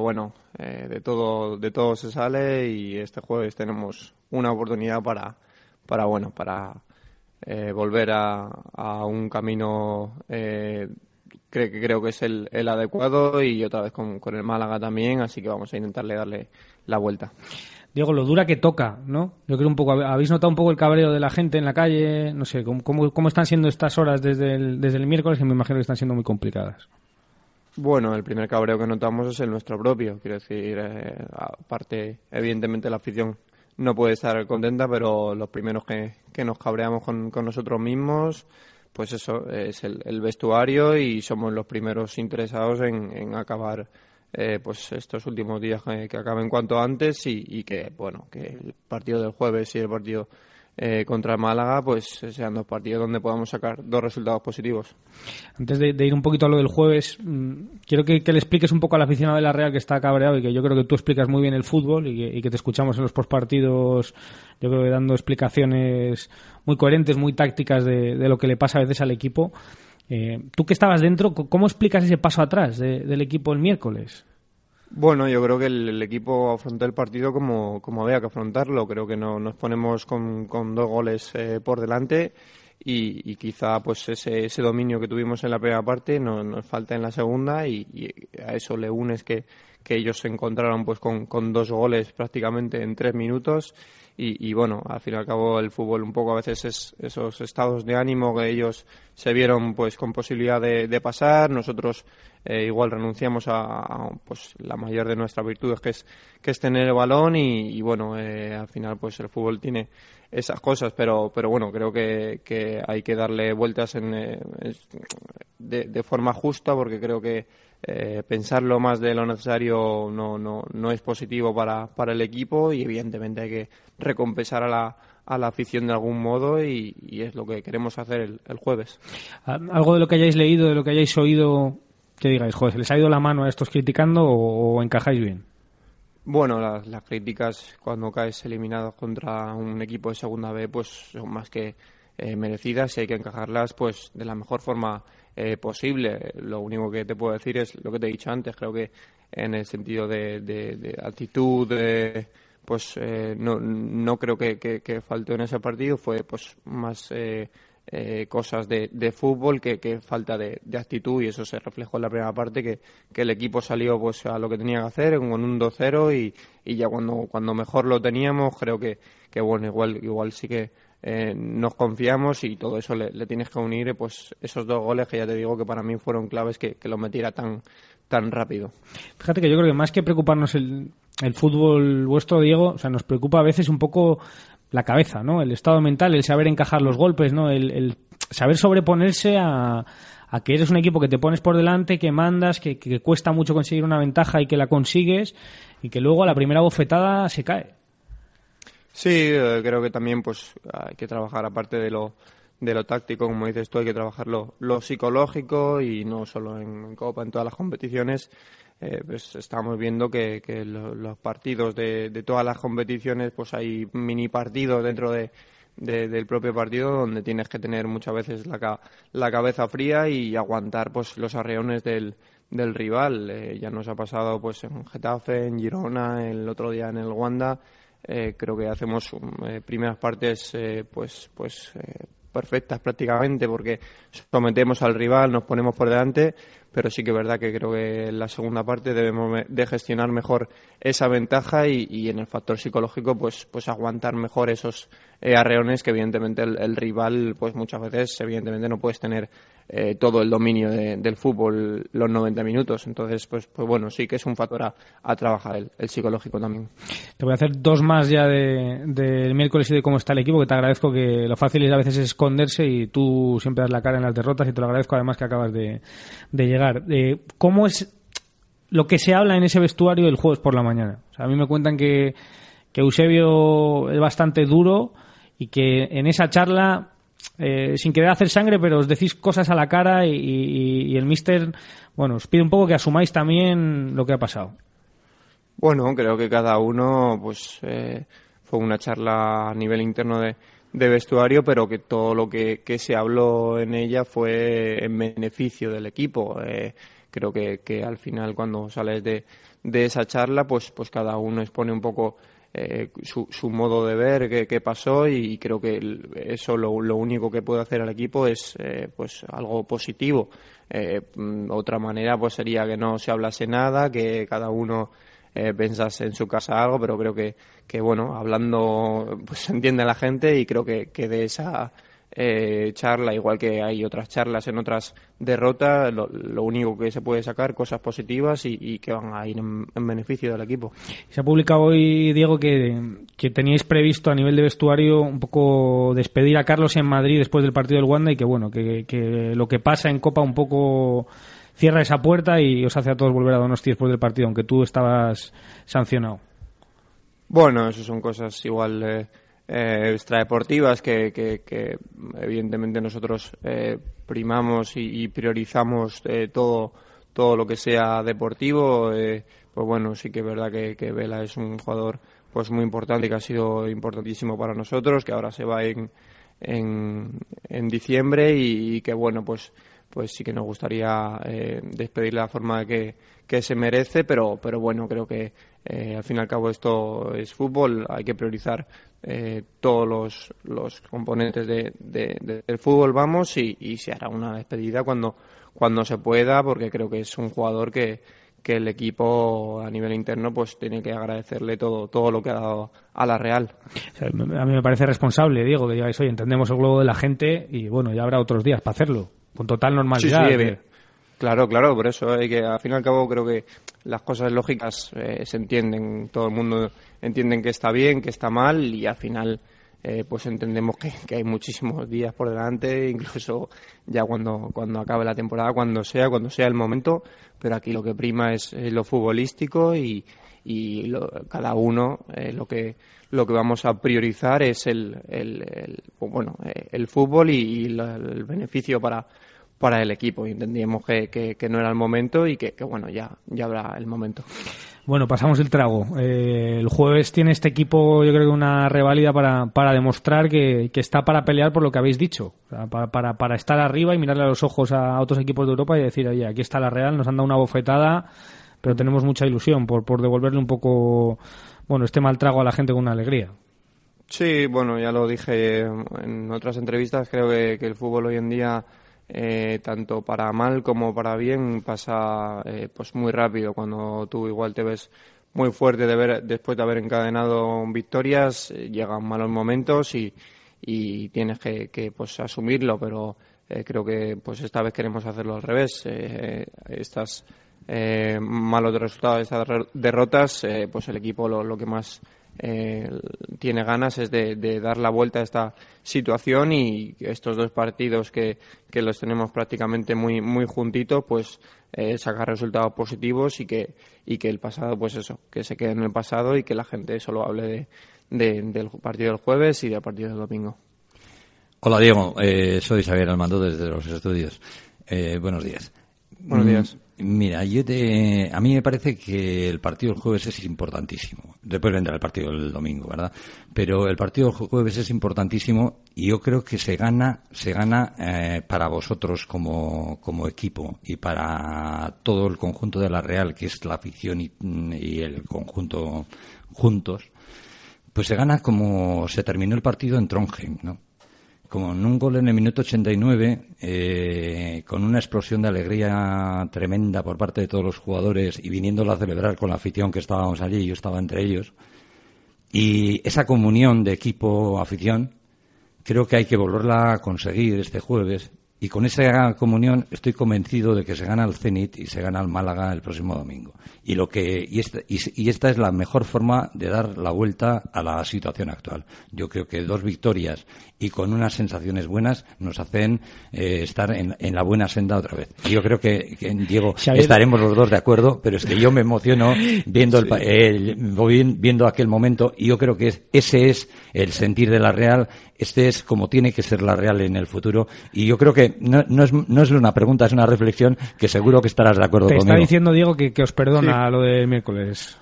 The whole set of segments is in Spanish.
bueno, eh, de todo de todo se sale y este jueves tenemos una oportunidad para para bueno para eh, volver a, un camino eh, que creo que es el, adecuado y otra vez con, el Málaga también así que vamos a intentarle darle la vuelta Diego, lo dura que toca, ¿no? Yo creo un poco, ¿habéis notado un poco el cabreo de la gente en la calle? No sé, ¿cómo, cómo, están siendo estas horas desde el, desde el miércoles? Que me imagino que están siendo muy complicadas. Bueno, el primer cabreo que notamos es el nuestro propio. Quiero decir, eh, aparte, evidentemente la afición no puede estar contenta, pero los primeros que, que nos cabreamos con, con, nosotros mismos, pues eso es el, vestuario y somos los primeros interesados en, en acabar eh, pues estos últimos días que, que, acaben cuanto antes y, y que, bueno, que el partido del jueves y el partido eh, contra Málaga, pues sean dos partidos donde podamos sacar dos resultados positivos. Antes de, ir un poquito a lo del jueves, mm, quiero que, le expliques un poco al aficionado de la Real que está cabreado y que yo creo que tú explicas muy bien el fútbol y que, te escuchamos en los postpartidos, yo creo que dando explicaciones muy coherentes, muy tácticas de, lo que le pasa a veces al equipo. Eh, tú que estabas dentro, ¿cómo explicas ese paso atrás del equipo el miércoles? Bueno, yo creo que el, equipo afrontó el partido como, como, había que afrontarlo. Creo que no, nos ponemos con, con dos goles eh, por delante y, y, quizá pues ese, ese dominio que tuvimos en la primera parte no, nos falta en la segunda y, a eso le unes que, que ellos se encontraron pues con, con dos goles prácticamente en tres minutos y, bueno, al fin y al cabo el fútbol un poco a veces es esos estados de ánimo que ellos se vieron pues con posibilidad de, pasar, nosotros eh, igual renunciamos a, pues la mayor de nuestras virtudes que es que es tener el balón y, bueno, eh, al final pues el fútbol tiene esas cosas, pero pero bueno, creo que, que hay que darle vueltas en, eh, de, de forma justa porque creo que eh, pensarlo más de lo necesario no, no, no es positivo para, para, el equipo y evidentemente hay que recompensar a la, a la afición de algún modo y, es lo que queremos hacer el, jueves. Ah, ¿Algo de lo que hayáis leído, de lo que hayáis oído, que digáis, joder, ¿se les ha ido la mano a estos criticando o, encajáis bien? Bueno, las, críticas cuando caes eliminado contra un equipo de segunda B pues son más que eh, merecidas y hay que encajarlas pues de la mejor forma eh, posible. Lo único que te puedo decir es lo que te he dicho antes. Creo que en el sentido de, actitud, pues eh, no, no creo que, que, faltó en ese partido. Fue pues más eh, cosas de, de fútbol que, que falta de, actitud y eso se reflejó en la primera parte que, que el equipo salió pues a lo que tenía que hacer con un 2-0 y, y ya cuando, cuando mejor lo teníamos creo que, que bueno igual igual sí que eh, nos confiamos y todo eso le, tienes que unir pues esos dos goles que ya te digo que para mí fueron claves que, que lo metiera tan tan rápido. Fíjate que yo creo que más que preocuparnos el, el fútbol vuestro, Diego, o sea, nos preocupa a veces un poco la cabeza, ¿no? El estado mental, el saber encajar los golpes, ¿no? El, saber sobreponerse a, a, que eres un equipo que te pones por delante, que mandas, que, que, cuesta mucho conseguir una ventaja y que la consigues y que luego a la primera bofetada se cae. Sí, eh, creo que también pues hay que trabajar aparte de lo de lo táctico, como dices tú, hay que trabajar lo, psicológico y no solo en, Copa, en todas las competiciones. Eh, pues estamos viendo que, que los partidos de, de, todas las competiciones, pues hay mini partidos dentro de, del propio partido donde tienes que tener muchas veces la, la cabeza fría y aguantar pues los arreones del, del rival. Eh, ya nos ha pasado pues en Getafe, en Girona, el otro día en el Wanda eh, creo que hacemos eh, primeras partes eh, pues pues perfectas prácticamente porque sometemos al rival, nos ponemos por delante, pero sí que es verdad que creo que en la segunda parte debemos de gestionar mejor esa ventaja y, en el factor psicológico pues pues aguantar mejor esos arreones que evidentemente el, el, rival pues muchas veces evidentemente no puedes tener eh, todo el dominio del fútbol los 90 minutos. Entonces, pues, pues bueno, sí que es un factor a, trabajar, el, psicológico también. Te voy a hacer dos más ya del de, miércoles y de cómo está el equipo, que te agradezco que lo fácil es a veces esconderse y tú siempre das la cara en las derrotas y te lo agradezco además que acabas de, llegar. Eh, ¿Cómo es lo que se habla en ese vestuario el jueves por la mañana. A mí me cuentan que, que Eusebio es bastante duro y que en esa charla, eh, sin querer hacer sangre, pero os decís cosas a la cara y, el mister, bueno, os pide un poco que asumáis también lo que ha pasado. Bueno, creo que cada uno, pues, eh, fue una charla a nivel interno de, vestuario, pero que todo lo que, se habló en ella fue en beneficio del equipo. Eh, creo que, al final, cuando sales de, de esa charla, pues, pues cada uno expone un poco eh, su, su, modo de ver qué, pasó y creo que eso lo, lo, único que puede hacer al equipo es eh, pues algo positivo. Eh, mm, otra manera pues sería que no se hablase nada, que cada uno pensase en su casa algo, pero creo que, que bueno, hablando pues se entiende la gente y creo que, que de esa eh, charla, igual que hay otras charlas en otras derrotas, lo, único que se puede sacar, cosas positivas y, que van a ir en, beneficio del equipo. Se ha publicado hoy, Diego, que, que, teníais previsto a nivel de vestuario un poco despedir a Carlos en Madrid después del partido del Wanda y que, bueno, que, que lo que pasa en Copa un poco cierra esa puerta y os hace a todos volver a Donosti después del partido, aunque tú estabas sancionado. Bueno, eso son cosas igual... Eh, eh, extradeportivas que, que, evidentemente nosotros eh, primamos y, priorizamos eh, todo todo lo que sea deportivo eh, pues bueno sí que es verdad que, Vela es un jugador pues muy importante que ha sido importantísimo para nosotros que ahora se va en en, en diciembre y, que bueno pues pues sí que nos gustaría despedirle de la forma que, que se merece pero pero bueno creo que al fin y al cabo esto es fútbol hay que priorizar eh, todos los, los componentes de, del fútbol vamos y, se hará una despedida cuando, cuando se pueda porque creo que es un jugador que, que el equipo a nivel interno pues tiene que agradecerle todo todo lo que ha dado a la Real. a mí me parece responsable, Diego, que digáis, oye, entendemos el globo de la gente y bueno, ya habrá otros días para hacerlo, con total normalidad. Claro, claro, por eso hay que, al fin y al cabo, creo que las cosas lógicas eh, se entienden, todo el mundo entiende que está bien, que está mal y al final eh, pues entendemos que, hay muchísimos días por delante, incluso ya cuando, cuando acabe la temporada, cuando sea, cuando sea el momento, pero aquí lo que prima es, lo futbolístico y, y cada uno eh, lo que lo que vamos a priorizar es el, el, bueno el fútbol y el beneficio para para el equipo y entendíamos que, que, no era el momento y que, bueno, ya, ya habrá el momento. Bueno, pasamos el trago. Eh, el jueves tiene este equipo, yo creo que una reválida para, para demostrar que, que está para pelear por lo que habéis dicho. para, para, para, estar arriba y mirarle a los ojos a otros equipos de Europa y decir, oye, aquí está la Real, nos han dado una bofetada, pero tenemos mucha ilusión por, por devolverle un poco, bueno, este mal trago a la gente con una alegría. Sí, bueno, ya lo dije en otras entrevistas, creo que, que el fútbol hoy en día eh, tanto para mal como para bien pasa eh, pues muy rápido cuando tú igual te ves muy fuerte de ver, después de haber encadenado victorias eh, llegan malos momentos y, y tienes que, que pues asumirlo pero creo que pues esta vez queremos hacerlo al revés estas malos resultados estas derrotas pues el equipo lo, lo que más eh, tiene ganas es de, dar la vuelta a esta situación y estos dos partidos que, que los tenemos prácticamente muy muy juntitos pues eh, sacar resultados positivos y que y que el pasado pues eso que se quede en el pasado y que la gente solo hable de, del partido del jueves y del partido del domingo. Hola Diego. Eh, soy Xavier Almando desde los estudios. Eh, buenos días. Buenos días Mira, yo te, a mí me parece que el partido del jueves es importantísimo. Después vendrá el partido del domingo, ¿verdad? Pero el partido del jueves es importantísimo y yo creo que se gana, se gana eh, para vosotros como, como equipo y para todo el conjunto de la Real, que es la afición y, y el conjunto juntos. Pues se gana como se terminó el partido en Trondheim, ¿no? Como en un gol en el minuto 89, eh, con una explosión de alegría tremenda por parte de todos los jugadores y viniéndolo a celebrar con la afición que estábamos allí, yo estaba entre ellos. Y esa comunión de equipo-afición creo que hay que volverla a conseguir este jueves Y con esa comunión estoy convencido de que se gana el Zenit y se gana el Málaga el próximo domingo. Y, lo que, y, esta, y, esta es la mejor forma de dar la vuelta a la situación actual. Yo creo que dos victorias y con unas sensaciones buenas nos hacen eh, estar en, la buena senda otra vez. Yo creo que, Diego, estaremos los dos de acuerdo, pero es que yo me emociono viendo, el, viendo aquel momento y yo creo que ese es el sentir de la Real este es como tiene que ser la Real en el futuro. Y yo creo que no, no, es, no es una pregunta, es una reflexión que seguro que estarás de acuerdo Te conmigo. está diciendo, Diego, que, os perdona lo de miércoles.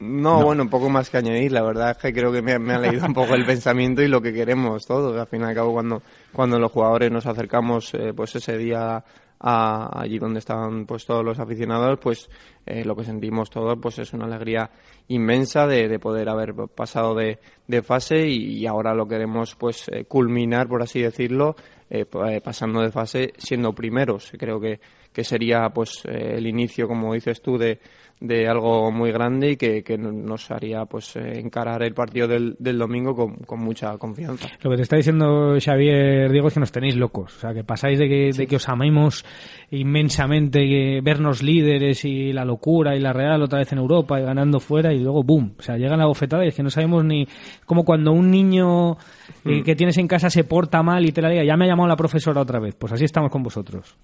No, bueno, un poco más que añadir. La verdad es que creo que me, ha leído un poco el pensamiento y lo que queremos todos. Al fin y al cabo, cuando, cuando los jugadores nos acercamos eh, pues ese día a, allí donde estaban pues todos los aficionados, pues eh, lo que sentimos todos pues es una alegría inmensa de, de poder haber pasado de, de fase y, ahora lo queremos pues eh, culminar, por así decirlo, eh, pasando de fase siendo primeros. Creo que, que sería pues el inicio, como dices tú, de, de algo muy grande y que, que nos haría pues eh, encarar el partido del, del domingo con, con, mucha confianza. Lo que te está diciendo Xavier Diego es que nos tenéis locos, o sea que pasáis de que, de que os amemos inmensamente, vernos líderes y la locura y la real otra vez en Europa y ganando fuera y luego boom, o sea llega la bofetada y es que no sabemos ni como cuando un niño eh, mm. que tienes en casa se porta mal y te la diga, ya me ha llamado la profesora otra vez, pues así estamos con vosotros.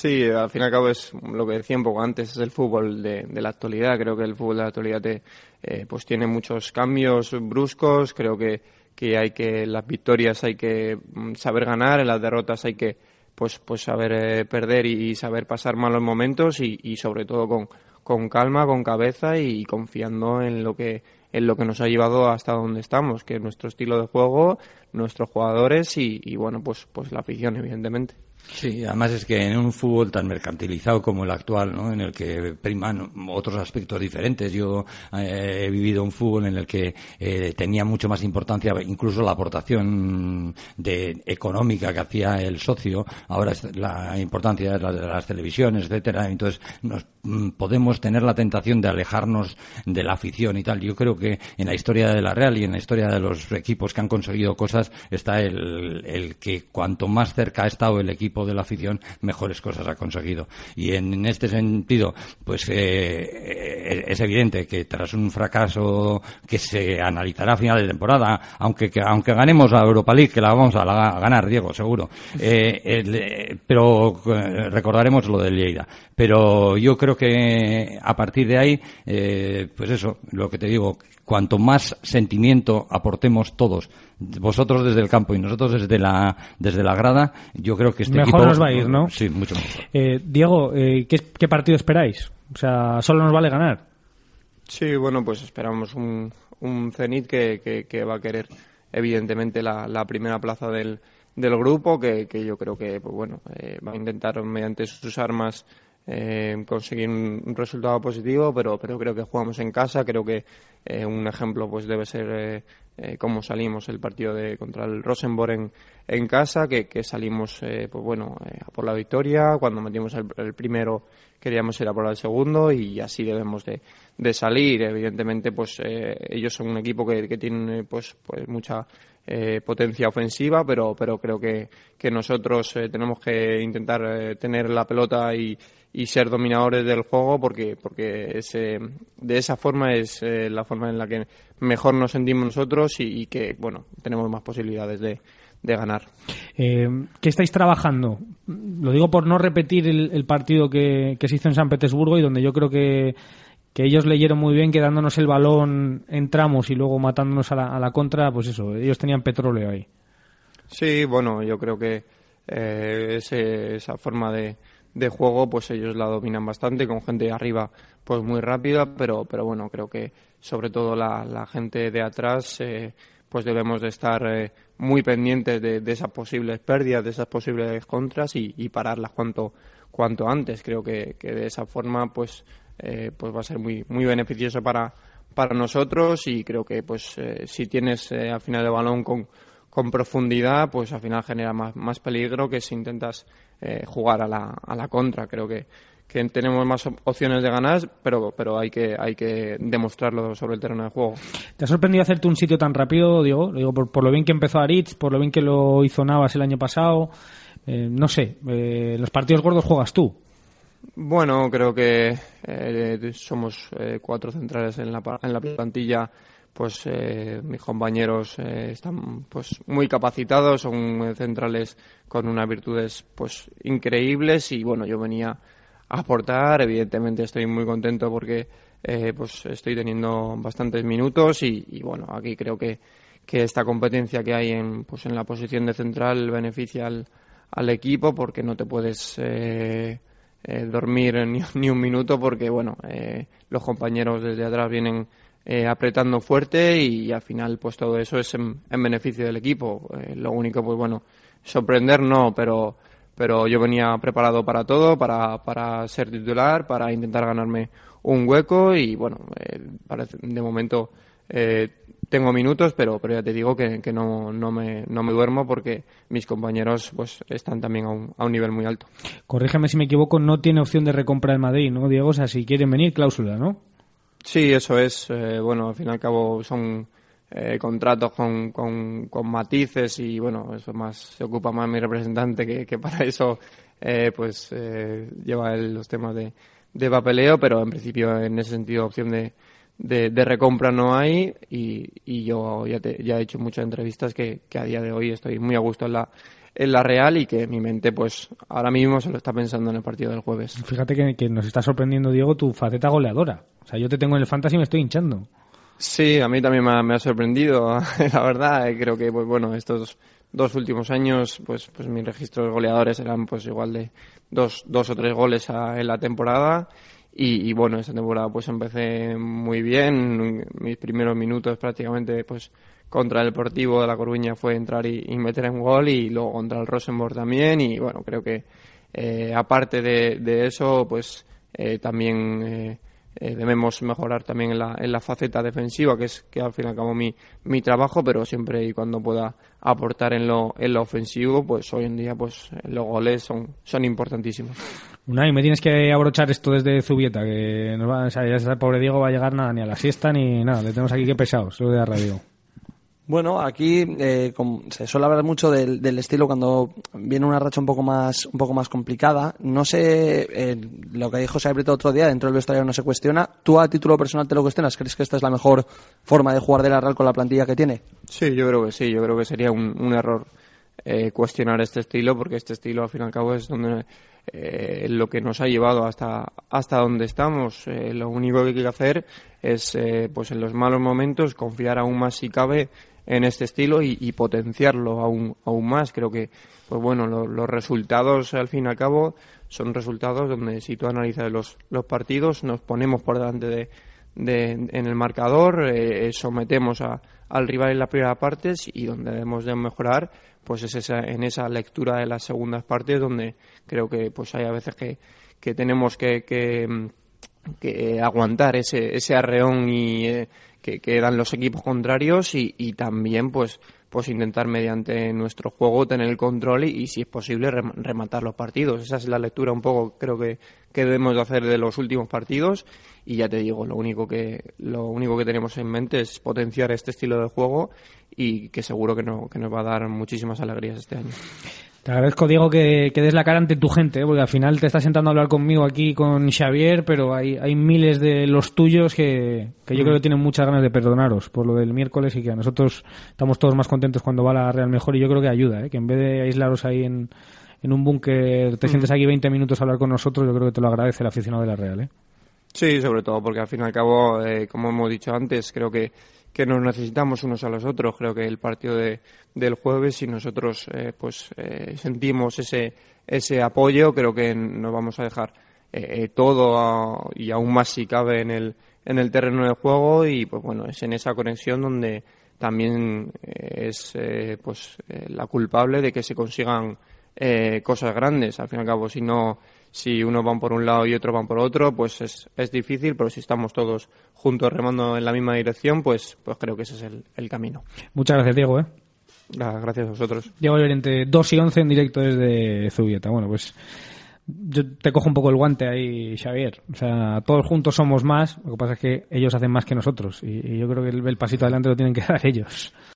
Sí, al fin y al cabo es lo que decía un poco antes, es el fútbol de, la actualidad. Creo que el fútbol de la actualidad eh, pues tiene muchos cambios bruscos. Creo que, que hay que las victorias hay que mm, saber ganar, en las derrotas hay que pues pues saber eh, perder y, saber pasar malos momentos y, y sobre todo con, con calma, con cabeza y confiando en lo que en lo que nos ha llevado hasta donde estamos, que es nuestro estilo de juego, nuestros jugadores y, y bueno pues pues la afición evidentemente. Sí, además es que en un fútbol tan mercantilizado como el actual, ¿no? en el que priman otros aspectos diferentes, yo eh, he vivido un fútbol en el que eh, tenía mucho más importancia incluso la aportación de, económica que hacía el socio, ahora la importancia es la de las televisiones, etcétera, entonces nos, mm, podemos tener la tentación de alejarnos de la afición y tal. Yo creo que en la historia de la Real y en la historia de los equipos que han conseguido cosas está el, el que cuanto más cerca ha estado el equipo de la afición, mejores cosas ha conseguido. Y en, este sentido, pues eh, es evidente que tras un fracaso que se analizará a final de temporada, aunque aunque ganemos la Europa League, que la vamos a, ganar, Diego, seguro, eh, eh, pero recordaremos lo del Lleida. Pero yo creo que a partir de ahí, pues eso, lo que te digo, cuanto más sentimiento aportemos todos, vosotros desde el campo y nosotros desde la desde la grada, yo creo que este mejor nos va a ir, ¿no? Sí, mucho mejor. Eh, Diego, eh, ¿qué, partido esperáis? O sea, solo nos vale ganar. Sí, bueno, pues esperamos un, un Zenit que, que, va a querer evidentemente la, la primera plaza del, del grupo, que, que yo creo que pues bueno eh, va a intentar mediante sus armas eh, conseguir un, resultado positivo, pero, pero creo que jugamos en casa. Creo que eh, un ejemplo pues debe ser eh, eh cómo salimos el partido de contra el Rosenborg en, en casa, que, que salimos pues bueno a por la victoria. Cuando metimos el, primero queríamos ir a por el segundo y así debemos de, de salir. Evidentemente, pues ellos son un equipo que, que tiene pues, pues mucha potencia ofensiva, pero, pero creo que, que nosotros tenemos que intentar tener la pelota y, y ser dominadores del juego porque porque ese, de esa forma es eh, la forma en la que mejor nos sentimos nosotros y, que bueno tenemos más posibilidades de, de ganar. Eh, ¿Qué estáis trabajando? Lo digo por no repetir el, partido que, que, se hizo en San Petersburgo y donde yo creo que, que ellos leyeron muy bien que dándonos el balón entramos y luego matándonos a la, a la contra, pues eso, ellos tenían petróleo ahí. Sí, bueno, yo creo que eh, ese, esa forma de, de juego, pues ellos la dominan bastante, con gente arriba pues muy rápida, pero, pero bueno, creo que sobre todo la, gente de atrás eh, pues debemos de estar eh, muy pendientes de, esas posibles pérdidas, de esas posibles contras y, pararlas cuanto, cuanto antes. Creo que, de esa forma pues, eh, pues va a ser muy, muy beneficioso para, para nosotros y creo que pues si tienes al final de balón con, con profundidad, pues al final genera más, más peligro que si intentas eh, jugar a la, a la contra. Creo que, que tenemos más opciones de ganar, pero, pero hay, que, hay que demostrarlo sobre el terreno de juego. ¿Te ha sorprendido hacerte un sitio tan rápido, Diego? Digo, por, por lo bien que empezó Aritz, por lo bien que lo hizo Navas el año pasado. Eh, no sé, eh, los partidos gordos juegas tú. Bueno, creo que eh, somos cuatro centrales en la, en la plantilla pues eh, mis compañeros eh, están pues muy capacitados, son centrales con unas virtudes pues increíbles y bueno, yo venía aportar, evidentemente estoy muy contento porque eh, pues estoy teniendo bastantes minutos y, bueno, aquí creo que, que esta competencia que hay en pues en la posición de central beneficia al, al equipo porque no te puedes dormir ni, ni, un minuto porque bueno, los compañeros desde atrás vienen eh, apretando fuerte y, al final pues todo eso es en, beneficio del equipo. Eh, lo único pues bueno, sorprender no, pero pero yo venía preparado para todo, para, para ser titular, para intentar ganarme un hueco y bueno, eh, de momento tengo minutos, pero, pero ya te digo que, que no, no, me, no me duermo porque mis compañeros pues están también a un, a un nivel muy alto. Corrígeme si me equivoco, no tiene opción de recompra el Madrid, ¿no, Diego? O sea, si quieren venir, cláusula, ¿no? Sí, eso es. Eh, bueno, al fin y al cabo son eh, contratos con, con, matices y bueno, eso más se ocupa más mi representante que, que para eso eh, pues lleva los temas de, de papeleo, pero en principio en ese sentido opción de, de, recompra no hay y, y yo ya, te, ya he hecho muchas entrevistas que, que a día de hoy estoy muy a gusto en la, en la Real y que mi mente pues ahora mismo se lo está pensando en el partido del jueves. Fíjate que, que nos está sorprendiendo, Diego, tu faceta goleadora. O sea, yo te tengo en el fantasy y me estoy hinchando. Sí, a mí también me ha, sorprendido, la verdad. Eh, creo que, pues bueno, estos dos últimos años, pues, pues mis registros goleadores eran pues igual de dos, dos o tres goles en la temporada. Y, bueno, esa temporada pues empecé muy bien. Mis primeros minutos prácticamente pues contra el Deportivo de La Coruña fue entrar y, meter en gol y luego contra el Rosenborg también y bueno, creo que eh, aparte de, eso, pues eh, también eh, debemos mejorar también en la, en la faceta defensiva, que es que al fin y al cabo mi, mi trabajo, pero siempre y cuando pueda aportar en lo, en lo ofensivo, pues hoy en día pues los goles son, son importantísimos. Unai, me tienes que abrochar esto desde Zubieta, que no va, o ya pobre Diego va a llegar nada, ni a la siesta ni nada, le tenemos aquí que pesados, lo de la radio. Bueno, aquí eh, se suele hablar mucho del, estilo cuando viene una racha un poco más un poco más complicada. No sé, eh, lo que dijo Brito otro día, dentro del vestuario no se cuestiona. ¿Tú a título personal te lo cuestionas? ¿Crees que esta es la mejor forma de jugar de la Real con la plantilla que tiene? Sí, yo creo que sí. Yo creo que sería un, error eh, cuestionar este estilo porque este estilo al fin y al cabo es donde lo que nos ha llevado hasta hasta donde estamos. lo único que hay que hacer es, pues en los malos momentos, confiar aún más si cabe en este estilo y, potenciarlo aún, aún más. Creo que, pues bueno, los resultados al fin y al cabo son resultados donde si tú analizas los, los partidos nos ponemos por delante de, de en el marcador, eh, sometemos a, al rival en la primera parte y donde debemos de mejorar pues es esa, en esa lectura de las segundas partes donde creo que pues hay a veces que, que tenemos que, que, que aguantar ese, ese arreón y eh, que, dan los equipos contrarios y, también pues pues intentar mediante nuestro juego tener el control y, si es posible rematar los partidos. Esa es la lectura un poco creo que, que debemos de hacer de los últimos partidos y ya te digo, lo único que lo único que tenemos en mente es potenciar este estilo de juego y que seguro que, no, que nos va a dar muchísimas alegrías este año. Te agradezco, Diego, que, des la cara ante tu gente, ¿eh? porque al final te estás sentando a hablar conmigo aquí con Xavier, pero hay, hay miles de los tuyos que, que yo creo que tienen muchas ganas de perdonaros por lo del miércoles y que a nosotros estamos todos más contentos cuando va la Real mejor y yo creo que ayuda, ¿eh? que en vez de aislaros ahí en, en un búnker, te sientes aquí 20 minutos a hablar con nosotros, yo creo que te lo agradece el aficionado de la Real. ¿eh? Sí, sobre todo porque al fin y al cabo, eh, como hemos dicho antes, creo que que nos necesitamos unos a los otros. Creo que el partido de, del jueves, si nosotros eh, pues eh, sentimos ese, ese apoyo, creo que nos vamos a dejar eh, todo y aún más si cabe en el, en el terreno de juego y pues bueno, es en esa conexión donde también es pues la culpable de que se consigan cosas grandes. Al fin y al cabo, si no si uno van por un lado y otro van por otro, pues es, es difícil, pero si estamos todos juntos remando en la misma dirección, pues, pues creo que ese es el, el camino. Muchas gracias, Diego. ¿eh? gracias a vosotros. Diego Llorente, 2 y 11 en directo desde Zubieta. Bueno, pues yo te cojo un poco el guante ahí, Xavier. O sea, todos juntos somos más, lo que pasa es que ellos hacen más que nosotros y, yo creo que el pasito adelante lo tienen que dar ellos.